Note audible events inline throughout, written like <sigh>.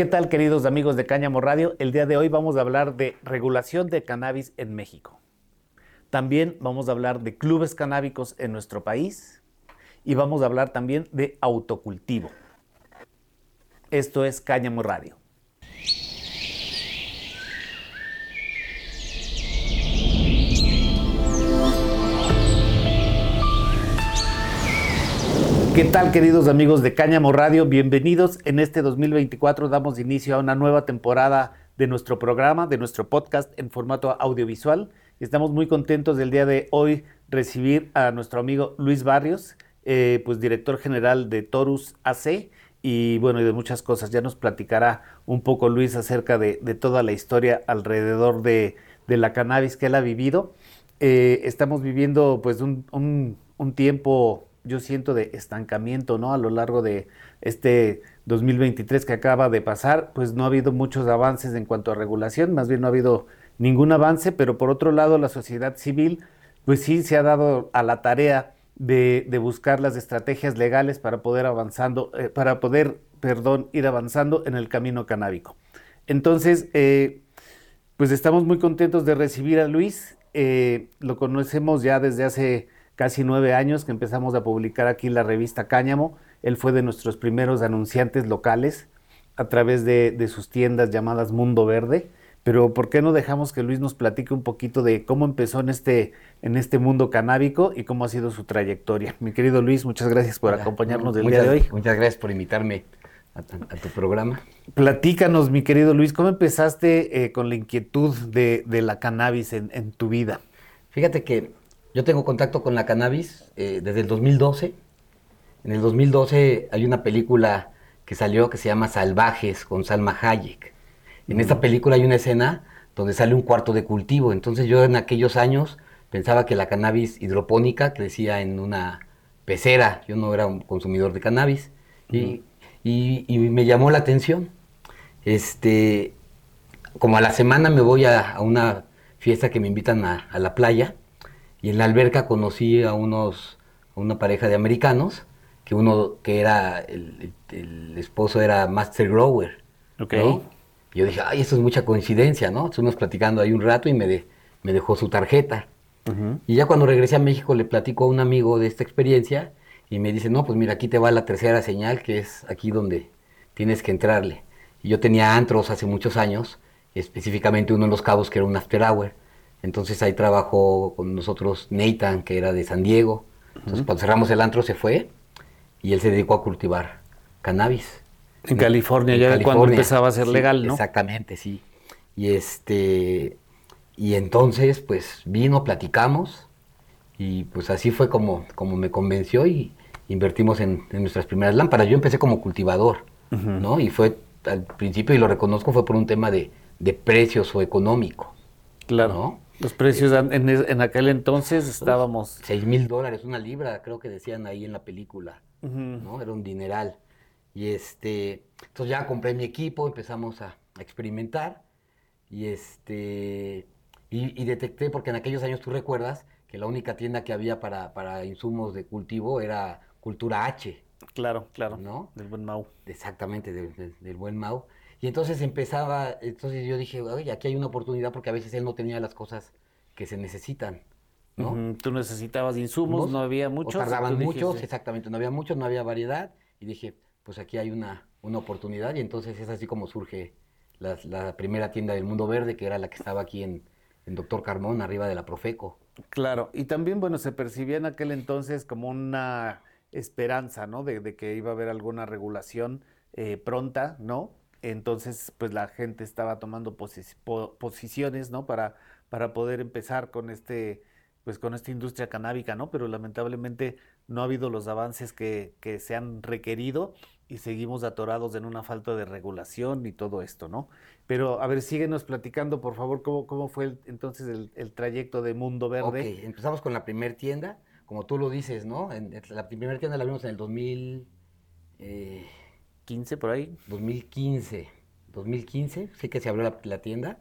¿Qué tal queridos amigos de Cáñamo Radio? El día de hoy vamos a hablar de regulación de cannabis en México. También vamos a hablar de clubes canábicos en nuestro país y vamos a hablar también de autocultivo. Esto es Cáñamo Radio. ¿Qué tal queridos amigos de Cáñamo Radio? Bienvenidos. En este 2024 damos inicio a una nueva temporada de nuestro programa, de nuestro podcast en formato audiovisual. Estamos muy contentos del día de hoy recibir a nuestro amigo Luis Barrios, eh, pues director general de Torus AC y bueno, y de muchas cosas. Ya nos platicará un poco Luis acerca de, toda la historia alrededor de, la cannabis que él ha vivido. Eh, estamos viviendo pues un, un tiempo yo siento de estancamiento, ¿no? A lo largo de este 2023 que acaba de pasar, pues no ha habido muchos avances en cuanto a regulación, más bien no ha habido ningún avance, pero por otro lado la sociedad civil, pues sí se ha dado a la tarea de, buscar las estrategias legales para poder avanzando, eh, para poder, perdón, ir avanzando en el camino canábico. Entonces, eh, pues estamos muy contentos de recibir a Luis. Eh, lo conocemos ya desde hace casi nueve años que empezamos a publicar aquí la revista Cáñamo. Él fue de nuestros primeros anunciantes locales a través de, sus tiendas llamadas Mundo Verde. Pero ¿por qué no dejamos que Luis nos platique un poquito de cómo empezó en este, en este mundo canábico y cómo ha sido su trayectoria? Mi querido Luis, muchas gracias por acompañarnos del día de hoy. Muchas gracias por invitarme a, tu programa. Platícanos, mi querido Luis, ¿cómo empezaste eh, con la inquietud de, la cannabis en, en tu vida? Fíjate que yo tengo contacto con la cannabis eh, desde el 2012. En el 2012 hay una película que salió que se llama Salvajes con Salma Hayek. En esta película hay una escena donde sale un cuarto de cultivo. Entonces yo en aquellos años pensaba que la cannabis hidropónica crecía en una pecera. Yo no era un consumidor de cannabis. y, me llamó la atención. Este, como a la semana me voy a, una fiesta que me invitan a la playa y en la alberca conocí a unos, una pareja de americanos, que uno que era, el, esposo era Master Grower. Ok. Y yo dije, ay, esto es mucha coincidencia, ¿no? Estuvimos platicando ahí un rato y me, me dejó su tarjeta. Y ya cuando regresé a México le platico a un amigo de esta experiencia y me dice, no, pues mira, aquí te va la tercera señal, que es aquí donde tienes que entrarle. Y yo tenía antros hace muchos años, específicamente uno en Los Cabos que era un after hour. Entonces ahí trabajó con nosotros Nathan, que era de San Diego. Entonces cuando cerramos el antro se fue y él se dedicó a cultivar cannabis. En California, ya cuando empezaba a ser legal, ¿no? Exactamente, sí. Y este y entonces pues vino, platicamos y pues así fue como, como me convenció y invertimos en, nuestras primeras lámparas. Yo empecé como cultivador, ¿no? Y fue al principio, y lo reconozco, fue por un tema de, de precios o económico. Claro. ¿no? Los precios en, aquel entonces estábamos... 6 mil dólares, una libra, creo que decían ahí en la película, ¿no? Era un dineral. Y este, entonces ya compré mi equipo, empezamos a, experimentar y este, y, detecté, porque en aquellos años tú recuerdas que la única tienda que había para, para insumos de cultivo era Cultura H. Claro, claro. ¿No? Del buen Mau. Exactamente, del, del buen Mau. Y entonces empezaba, entonces yo dije, oye, aquí hay una oportunidad porque a veces él no tenía las cosas que se necesitan. ¿no? Tú necesitabas insumos, no había muchos. tardaban muchos, exactamente, no había muchos, no había variedad. Y dije, pues aquí hay una, una oportunidad. Y entonces es así como surge la, primera tienda del mundo verde, que era la que estaba aquí en, en Doctor Carmón, arriba de la Profeco. Claro, y también, bueno, se percibía en aquel entonces como una esperanza, ¿no? De, que iba a haber alguna regulación eh, pronta, ¿no? Entonces, pues la gente estaba tomando posiciones, ¿no? Para, para poder empezar con este, pues con esta industria canábica, ¿no? Pero lamentablemente no ha habido los avances que, se han requerido y seguimos atorados en una falta de regulación y todo esto, ¿no? Pero a ver, síguenos platicando, por favor, cómo, cómo fue entonces el, trayecto de Mundo Verde. Ok, empezamos con la primera tienda, como tú lo dices, ¿no? La primera tienda la vimos en el 2000... 15 por ahí. 2015. 2015, sí que se abrió la, tienda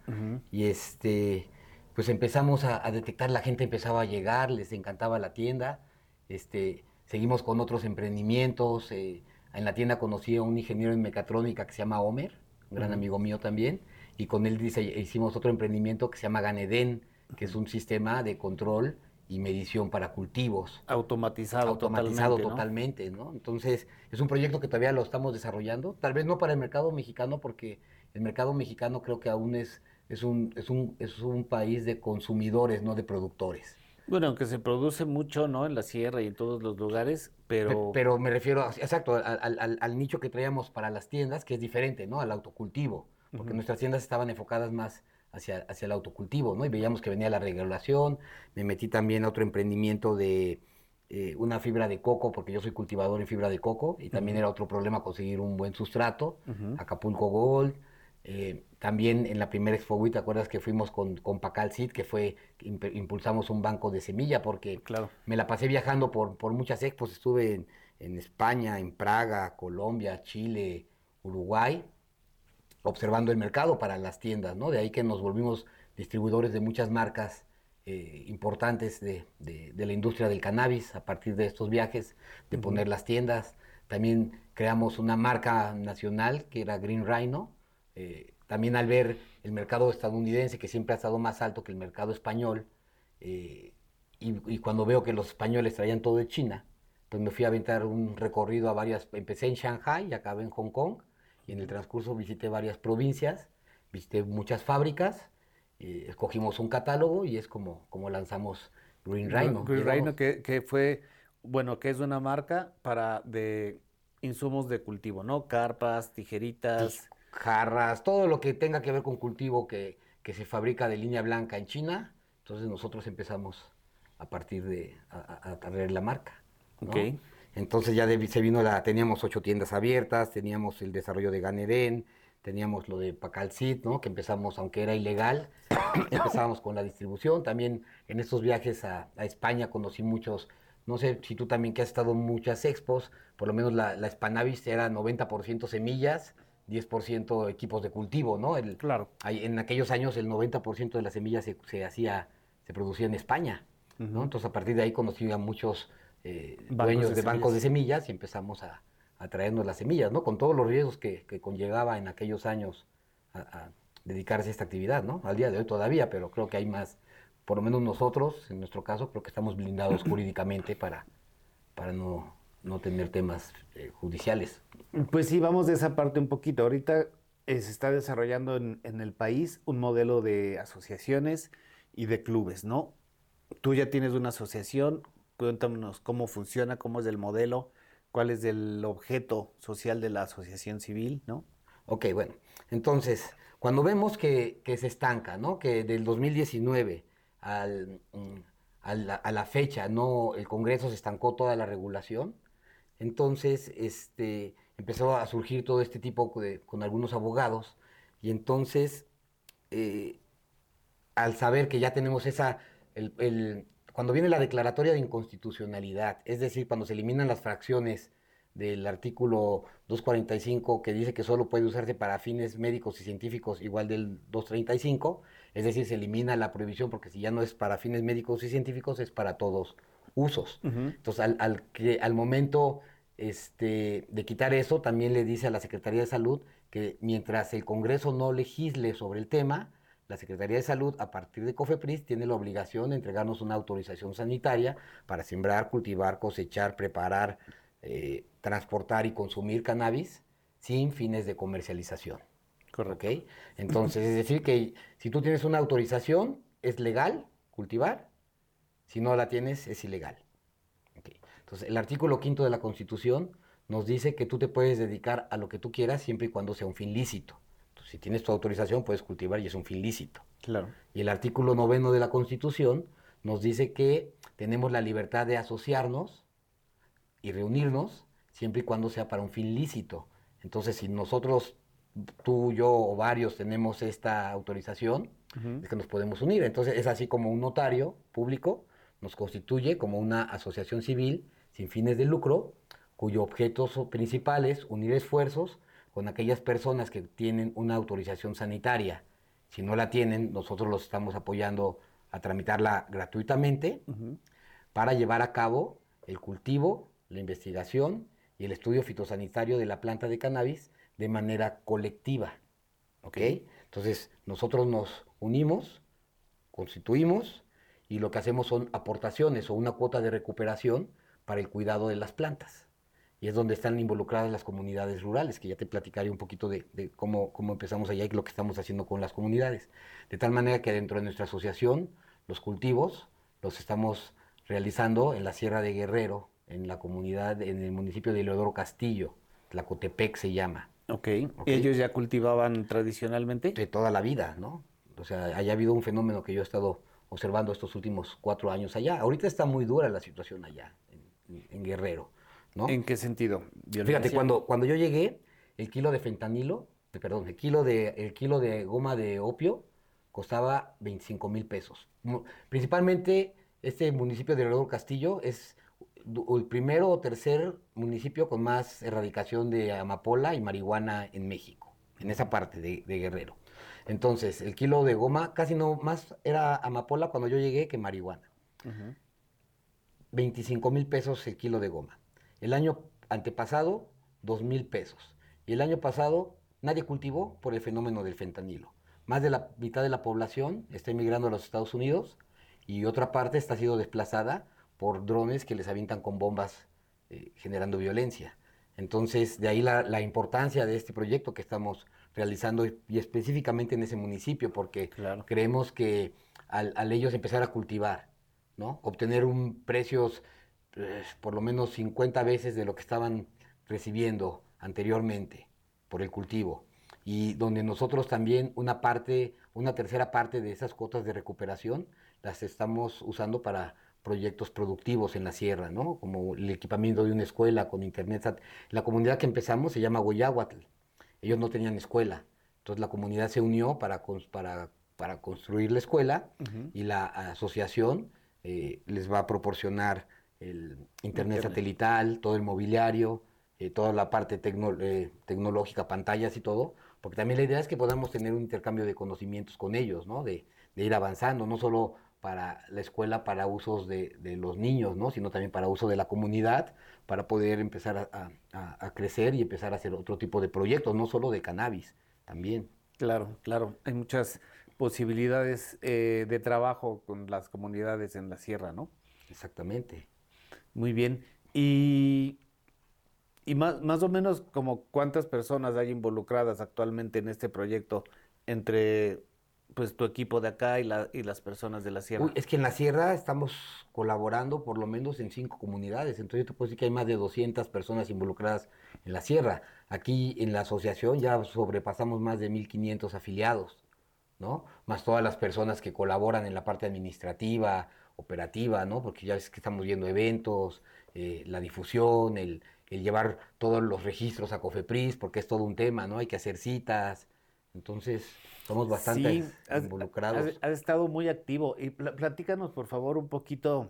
y este, pues empezamos a, detectar, la gente empezaba a llegar, les encantaba la tienda, este, seguimos con otros emprendimientos, eh, en la tienda conocí a un ingeniero en mecatrónica que se llama Homer, un gran amigo mío también, y con él dice, hicimos otro emprendimiento que se llama Ganeden, que es un sistema de control y medición para cultivos. Automatizado, automatizado totalmente, ¿no? Entonces, es un proyecto que todavía lo estamos desarrollando, tal vez no para el mercado mexicano, porque el mercado mexicano creo que aún es, es, un, es, un, es un país de consumidores, no de productores. Bueno, aunque se produce mucho, ¿no? En la sierra y en todos los lugares, pero... Pero me refiero, exacto, al, nicho que traíamos para las tiendas, que es diferente, ¿no? Al autocultivo, porque nuestras tiendas estaban enfocadas más hacia, hacia el autocultivo, ¿no? Y veíamos que venía la regulación, me metí también a otro emprendimiento de eh, una fibra de coco, porque yo soy cultivador en fibra de coco, y también era otro problema conseguir un buen sustrato, Acapulco Gold, eh, también en la primera Expo ¿te acuerdas que fuimos con, con Pacal Seed, que fue, impulsamos un banco de semilla, porque me la pasé viajando por, por muchas expos, estuve en, en, España, en Praga, Colombia, Chile, Uruguay, observando el mercado para las tiendas, ¿no? De ahí que nos volvimos distribuidores de muchas marcas eh, importantes de, de, de, la industria del cannabis a partir de estos viajes, de poner las tiendas. También creamos una marca nacional que era Green Rhino, eh, también al ver el mercado estadounidense, que siempre ha estado más alto que el mercado español, eh, y, cuando veo que los españoles traían todo de China, pues me fui a aventar un recorrido a varias, empecé en Shanghai y acabé en Hong Kong, y en el transcurso visité varias provincias, visité muchas fábricas, escogimos un catálogo y es como, como lanzamos Green Rhino. Green Rhino que, que, fue, bueno, que es una marca para de insumos de cultivo, ¿no? Carpas, tijeritas jarras, todo lo que tenga que ver con cultivo que, se fabrica de línea blanca en China. Entonces nosotros empezamos a partir de a, traer la marca. Entonces ya se vino la, teníamos ocho tiendas abiertas, teníamos el desarrollo de Ganeden, teníamos lo de Pacalcit, ¿no? Que empezamos, aunque era ilegal, <clears throat> empezábamos con la distribución. También en estos viajes a, España conocí muchos, no sé si tú también que has estado en muchas expos, por lo menos la, la Spanavis era 90% semillas, 10% equipos de cultivo, ¿no? El, claro. en aquellos años el 90% de las semillas se, hacía, se producía en España, ¿no? Entonces a partir de ahí conocí a muchos eh, dueños de, bancos de semillas y empezamos a, traernos las semillas, ¿no? Con todos los riesgos que, conllevaba en aquellos años a, dedicarse a esta actividad, ¿no? Al día de hoy todavía, pero creo que hay más, por lo menos nosotros, en nuestro caso, creo que estamos blindados <clears throat> jurídicamente para, para no no tener temas eh, judiciales. Pues sí, vamos de esa parte un poquito. Ahorita eh, se está desarrollando en, el país un modelo de asociaciones y de clubes, ¿no? Tú ya tienes una asociación, cuéntanos cómo funciona, cómo es el modelo, cuál es el objeto social de la asociación civil, ¿no? Ok, bueno, entonces, cuando vemos que, se estanca, ¿no? Que del 2019 al, mm, a, la, a la fecha, no, el Congreso se estancó toda la regulación, entonces, este, empezó a surgir todo este tipo de, con algunos abogados y entonces, eh, al saber que ya tenemos esa, el, cuando viene la declaratoria de inconstitucionalidad, es decir, cuando se eliminan las fracciones del artículo 245 que dice que solo puede usarse para fines médicos y científicos igual del 235, es decir, se elimina la prohibición porque si ya no es para fines médicos y científicos es para todos usos. Entonces, al, al, que, al momento este, de quitar eso, también le dice a la Secretaría de Salud que mientras el Congreso no legisle sobre el tema, la Secretaría de Salud, a partir de COFEPRIS, tiene la obligación de entregarnos una autorización sanitaria para sembrar, cultivar, cosechar, preparar, eh, transportar y consumir cannabis sin fines de comercialización. Correcto. Entonces, es decir, que si tú tienes una autorización, es legal cultivar, si no la tienes, es ilegal. Entonces, el artículo quinto de la Constitución nos dice que tú te puedes dedicar a lo que tú quieras siempre y cuando sea un fin lícito. Si tienes tu autorización, puedes cultivar y es un fin lícito. Claro. Y el artículo noveno de la Constitución nos dice que tenemos la libertad de asociarnos y reunirnos siempre y cuando sea para un fin lícito. Entonces, si nosotros, tú, yo o varios tenemos esta autorización, es que nos podemos unir. Entonces, es así como un notario público nos constituye como una asociación civil sin fines de lucro, cuyo objeto principal es unir esfuerzos con aquellas personas que tienen una autorización sanitaria. Si no la tienen, nosotros los estamos apoyando a tramitarla gratuitamente para llevar a cabo el cultivo, la investigación y el estudio fitosanitario de la planta de cannabis de manera colectiva. ¿Ok? Entonces, nosotros nos unimos, constituimos y lo que hacemos son aportaciones o una cuota de recuperación para el cuidado de las plantas. Y es donde están involucradas las comunidades rurales, que ya te platicaré un poquito de, cómo, cómo, empezamos allá y lo que estamos haciendo con las comunidades. De tal manera que dentro de nuestra asociación, los cultivos los estamos realizando en la Sierra de Guerrero, en la comunidad, en el municipio de Leodoro Castillo, Tlacotepec se llama. Ok. ¿Ellos ya cultivaban tradicionalmente? De toda la vida, ¿no? O sea, haya habido un fenómeno que yo he estado observando estos últimos cuatro años allá. Ahorita está muy dura la situación allá, en, Guerrero, ¿no? ¿En qué sentido? Fíjate, cuando, cuando yo llegué, el kilo de fentanilo, perdón, el kilo de, el kilo de goma de opio costaba 25 mil pesos. Principalmente este municipio de Leodoro Castillo es el primero o tercer municipio con más erradicación de amapola y marihuana en México, en esa parte de, Guerrero. Entonces, el kilo de goma casi no más era amapola cuando yo llegué que marihuana. 25 mil pesos el kilo de goma. El año antepasado, 2 mil pesos. Y el año pasado, nadie cultivó por el fenómeno del fentanilo. Más de la mitad de la población está emigrando a los Estados Unidos y otra parte está siendo desplazada por drones que les avientan con bombas eh, generando violencia. Entonces, de ahí la, importancia de este proyecto que estamos realizando y, específicamente en ese municipio, porque creemos que al, ellos empezar a cultivar, ¿no? obtener un precios pues, por lo menos 50 veces de lo que estaban recibiendo anteriormente por el cultivo, y donde nosotros también una parte, una tercera parte de esas cuotas de recuperación las estamos usando para proyectos productivos en la sierra, ¿no? Como el equipamiento de una escuela con internet. La comunidad que empezamos se llama Goyahuatl. Ellos no tenían escuela. Entonces la comunidad se unió para, para, para construir la escuela y la asociación eh, les va a proporcionar el internet, satelital, todo el mobiliario, eh, toda la parte eh, tecnológica, pantallas y todo, porque también la idea es que podamos tener un intercambio de conocimientos con ellos, ¿no? De, de ir avanzando, no solo para la escuela, para usos de, los niños, ¿no? sino también para uso de la comunidad, para poder empezar a, crecer y empezar a hacer otro tipo de proyectos, no solo de cannabis, también. Claro, claro. Hay muchas posibilidades eh, de trabajo con las comunidades en la sierra, ¿no? Exactamente. Muy bien. Y, y más, más o menos como cuántas personas hay involucradas actualmente en este proyecto entre pues tu equipo de acá y, la, y las personas de la sierra? es que en la sierra estamos colaborando por lo menos en cinco comunidades, entonces te puedo decir que hay más de 200 personas involucradas en la sierra. Aquí en la asociación ya sobrepasamos más de 1.500 afiliados, ¿no? Más todas las personas que colaboran en la parte administrativa, operativa, ¿no? Porque ya ves que estamos viendo eventos, eh, la difusión, el, el llevar todos los registros a Cofepris, porque es todo un tema, ¿no? Hay que hacer citas, entonces, somos bastante involucrados. Has, estado muy activo. Y platícanos, por favor, un poquito,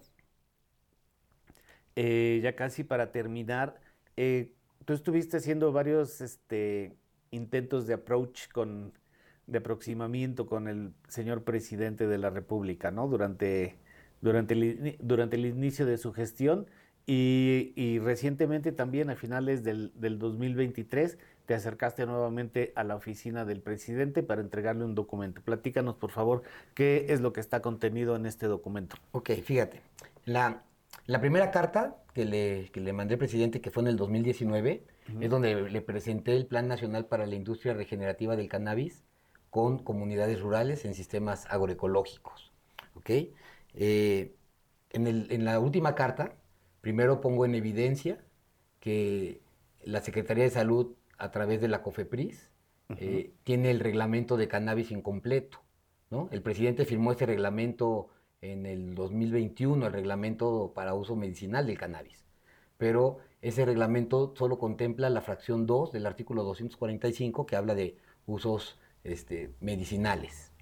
eh, ya casi para terminar. Eh, tú estuviste haciendo varios este, intentos de approach con de aproximamiento con el señor presidente de la República, ¿no? Durante, durante, el, durante el inicio de su gestión y, recientemente también a finales del, del 2023 te acercaste nuevamente a la oficina del presidente para entregarle un documento. Platícanos, por favor, qué es lo que está contenido en este documento. Ok, fíjate. La, la primera carta que le, que le, mandé al presidente, que fue en el 2019, es donde le presenté el Plan Nacional para la Industria Regenerativa del Cannabis con comunidades rurales en sistemas agroecológicos. ¿Ok? Eh, en, el, en la última carta, primero pongo en evidencia que la Secretaría de Salud a través de la COFEPRIS, eh, tiene el reglamento de cannabis incompleto. ¿no? El presidente firmó ese reglamento en el 2021, el reglamento para uso medicinal del cannabis. Pero ese reglamento solo contempla la fracción 2 del artículo 245 que habla de usos este, medicinales.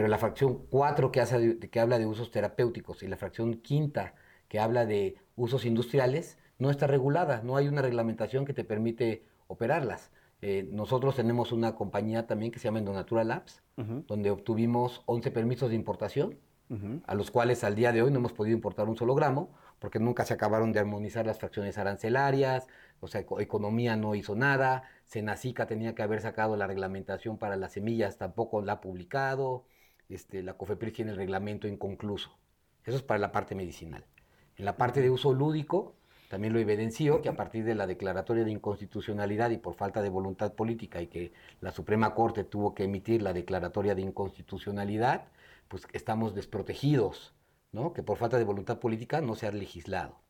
Pero la fracción 4 que, hace que habla de usos terapéuticos y la fracción quinta que habla de usos industriales no está regulada, no hay una reglamentación que te permite operarlas. Eh, nosotros tenemos una compañía también que se llama Endonatura Labs, donde obtuvimos 11 permisos de importación, a los cuales al día de hoy no hemos podido importar un solo gramo, porque nunca se acabaron de armonizar las fracciones arancelarias, o sea, Economía no hizo nada, Senacica tenía que haber sacado la reglamentación para las semillas, tampoco la ha publicado, este, la COFEPRIS tiene el reglamento inconcluso. Eso es para la parte medicinal. En la parte de uso lúdico, también lo evidenció que a partir de la declaratoria de inconstitucionalidad y por falta de voluntad política y que la Suprema Corte tuvo que emitir la declaratoria de inconstitucionalidad, pues estamos desprotegidos, ¿no? que por falta de voluntad política no se ha legislado.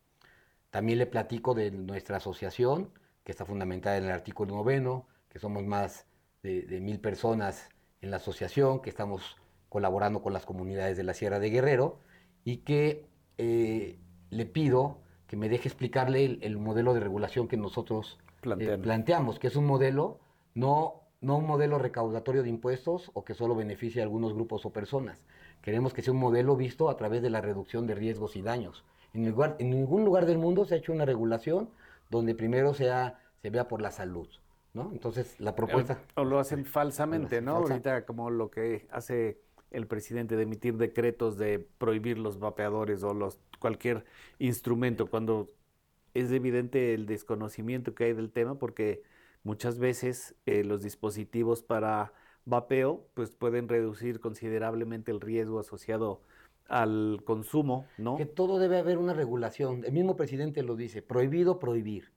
También le platico de nuestra asociación, que está fundamentada en el artículo noveno, que somos más de, mil personas en la asociación, que estamos colaborando con las comunidades de la Sierra de Guerrero y que eh, le pido que me deje explicarle el, modelo de regulación que nosotros eh, planteamos, que es un modelo no, no un modelo recaudatorio de impuestos o que solo beneficie a algunos grupos o personas. Queremos que sea un modelo visto a través de la reducción de riesgos y daños. En, en ningún lugar del mundo se ha hecho una regulación donde primero sea, se vea por la salud. ¿no? Entonces, la propuesta... O lo hacen falsamente, ¿no? Ahorita como lo que hace el presidente de emitir decretos de prohibir los vapeadores o los cualquier instrumento cuando es evidente el desconocimiento que hay del tema porque muchas veces eh, los dispositivos para vapeo pues pueden reducir considerablemente el riesgo asociado al consumo, ¿no? Que todo debe haber una regulación. El mismo presidente lo dice, prohibido prohibir.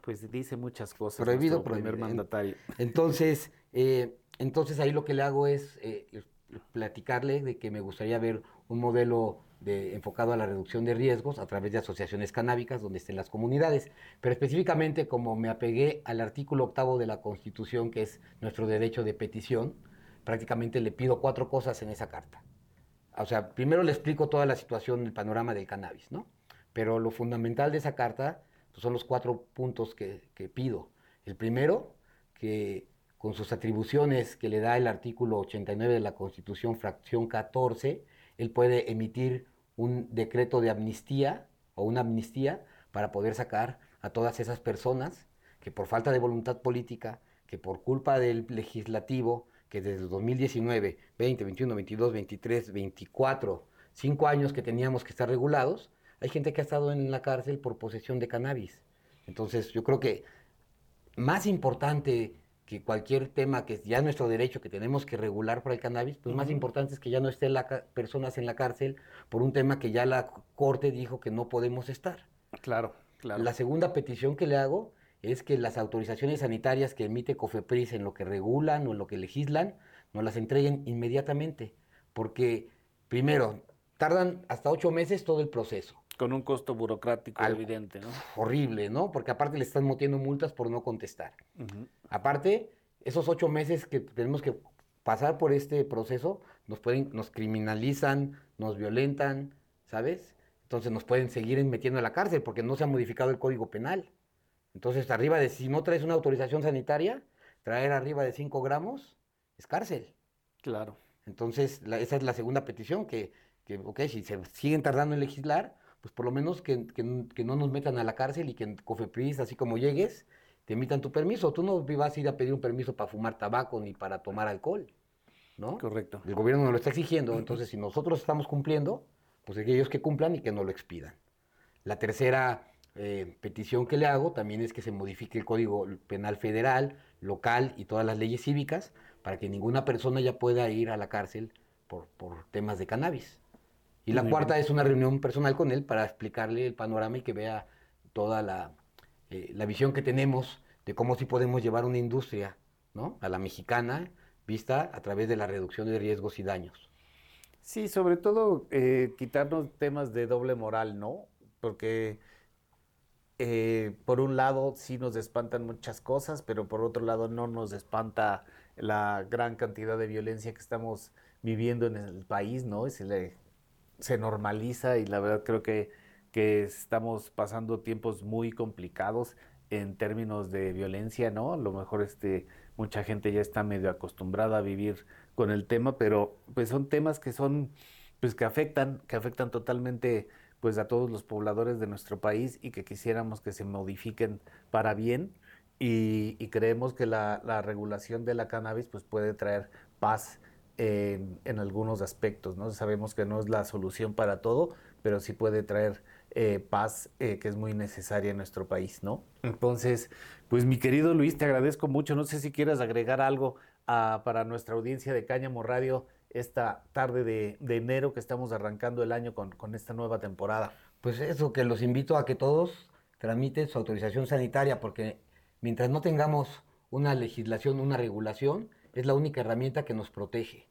Pues dice muchas cosas. Prohibido prohibir. Primer mandatario. Entonces, eh, entonces ahí lo que le hago es eh, platicarle de que me gustaría ver un modelo de, enfocado a la reducción de riesgos a través de asociaciones canábicas donde estén las comunidades. Pero específicamente como me apegué al artículo octavo de la Constitución, que es nuestro derecho de petición, prácticamente le pido cuatro cosas en esa carta. O sea, primero le explico toda la situación, el panorama del cannabis, ¿no? Pero lo fundamental de esa carta pues, son los cuatro puntos que, que pido. El primero, que con sus atribuciones que le da el artículo 89 de la Constitución, fracción 14, él puede emitir un decreto de amnistía o una amnistía para poder sacar a todas esas personas que por falta de voluntad política, que por culpa del legislativo, que desde el 2019, 20, 21, 22, 23, 24, cinco años que teníamos que estar regulados, hay gente que ha estado en la cárcel por posesión de cannabis. Entonces yo creo que más importante que cualquier tema que ya es nuestro derecho que tenemos que regular para el cannabis, pues más importante es que ya no estén las personas en la cárcel por un tema que ya la corte dijo que no podemos estar. Claro, claro. La segunda petición que le hago es que las autorizaciones sanitarias que emite COFEPRIS en lo que regulan o en lo que legislan, nos las entreguen inmediatamente, porque primero, tardan hasta ocho meses todo el proceso. Con un costo burocrático evidente, ¿no? Horrible, ¿no? Porque aparte le están metiendo multas por no contestar. Aparte, esos ocho meses que tenemos que pasar por este proceso, nos pueden, nos criminalizan, nos violentan, ¿sabes? Entonces nos pueden seguir metiendo a la cárcel porque no se ha modificado el código penal. Entonces, arriba de, si no traes una autorización sanitaria, traer arriba de 5 gramos es cárcel. Claro. Entonces, esa es la segunda petición, que, que, ok, si se siguen tardando en legislar, pues por lo menos que, no nos metan a la cárcel y que en Cofepris, así como llegues, te emitan tu permiso. Tú no vas a ir a pedir un permiso para fumar tabaco ni para tomar alcohol, ¿no? Correcto. El gobierno nos lo está exigiendo, entonces si nosotros estamos cumpliendo, pues ellos que cumplan y que no lo expidan. La tercera eh, petición que le hago también es que se modifique el Código Penal Federal, local y todas las leyes cívicas para que ninguna persona ya pueda ir a la cárcel por, temas de cannabis. Y la cuarta es una reunión personal con él para explicarle el panorama y que vea toda la, eh, la visión que tenemos de cómo sí podemos llevar una industria ¿no? a la mexicana vista a través de la reducción de riesgos y daños. Sí, sobre todo eh, quitarnos temas de doble moral, ¿no? Porque eh, por un lado sí nos espantan muchas cosas, pero por otro lado no nos espanta la gran cantidad de violencia que estamos viviendo en el país, ¿no? se, le, se normaliza y la verdad creo que, que estamos pasando tiempos muy complicados en términos de violencia, ¿no? A lo mejor este, mucha gente ya está medio acostumbrada a vivir con el tema, pero pues son temas que son, pues que afectan, que afectan totalmente pues a todos los pobladores de nuestro país y que quisiéramos que se modifiquen para bien y, creemos que la, regulación de la cannabis pues puede traer paz en, algunos aspectos, ¿no? Sabemos que no es la solución para todo, pero sí puede traer eh, paz que es muy necesaria en nuestro país, ¿no? Entonces, pues mi querido Luis, te agradezco mucho. No sé si quieras agregar algo para nuestra audiencia de Cáñamo Radio esta tarde de, enero que estamos arrancando el año con, con esta nueva temporada. Pues eso, que los invito a que todos tramiten su autorización sanitaria, porque mientras no tengamos una legislación, una regulación, es la única herramienta que nos protege.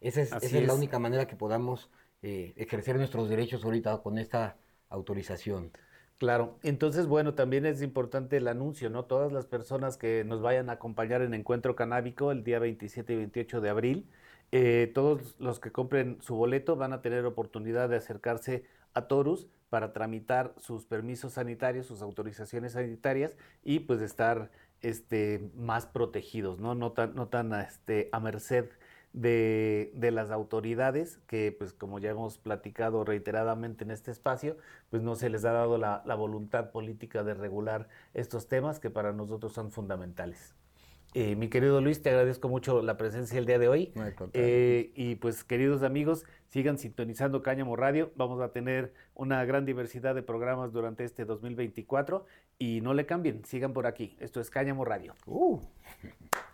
Esa es, la única manera que podamos eh, ejercer nuestros derechos ahorita con esta autorización. Claro, entonces bueno, también es importante el anuncio, ¿no? Todas las personas que nos vayan a acompañar en Encuentro Canábico el día 27 y 28 de abril, eh, todos los que compren su boleto van a tener oportunidad de acercarse a Torus para tramitar sus permisos sanitarios, sus autorizaciones sanitarias y pues estar este, más protegidos, ¿no? No tan, no tan este, a merced de, las autoridades que, pues como ya hemos platicado reiteradamente en este espacio, pues no se les ha dado la, la voluntad política de regular estos temas que para nosotros son fundamentales. Eh, mi querido Luis, te agradezco mucho la presencia el día de hoy. Eh, y pues, queridos amigos, sigan sintonizando Cáñamo Radio. Vamos a tener una gran diversidad de programas durante este 2024 y no le cambien, sigan por aquí. Esto es Cáñamo Radio. Uh. <laughs>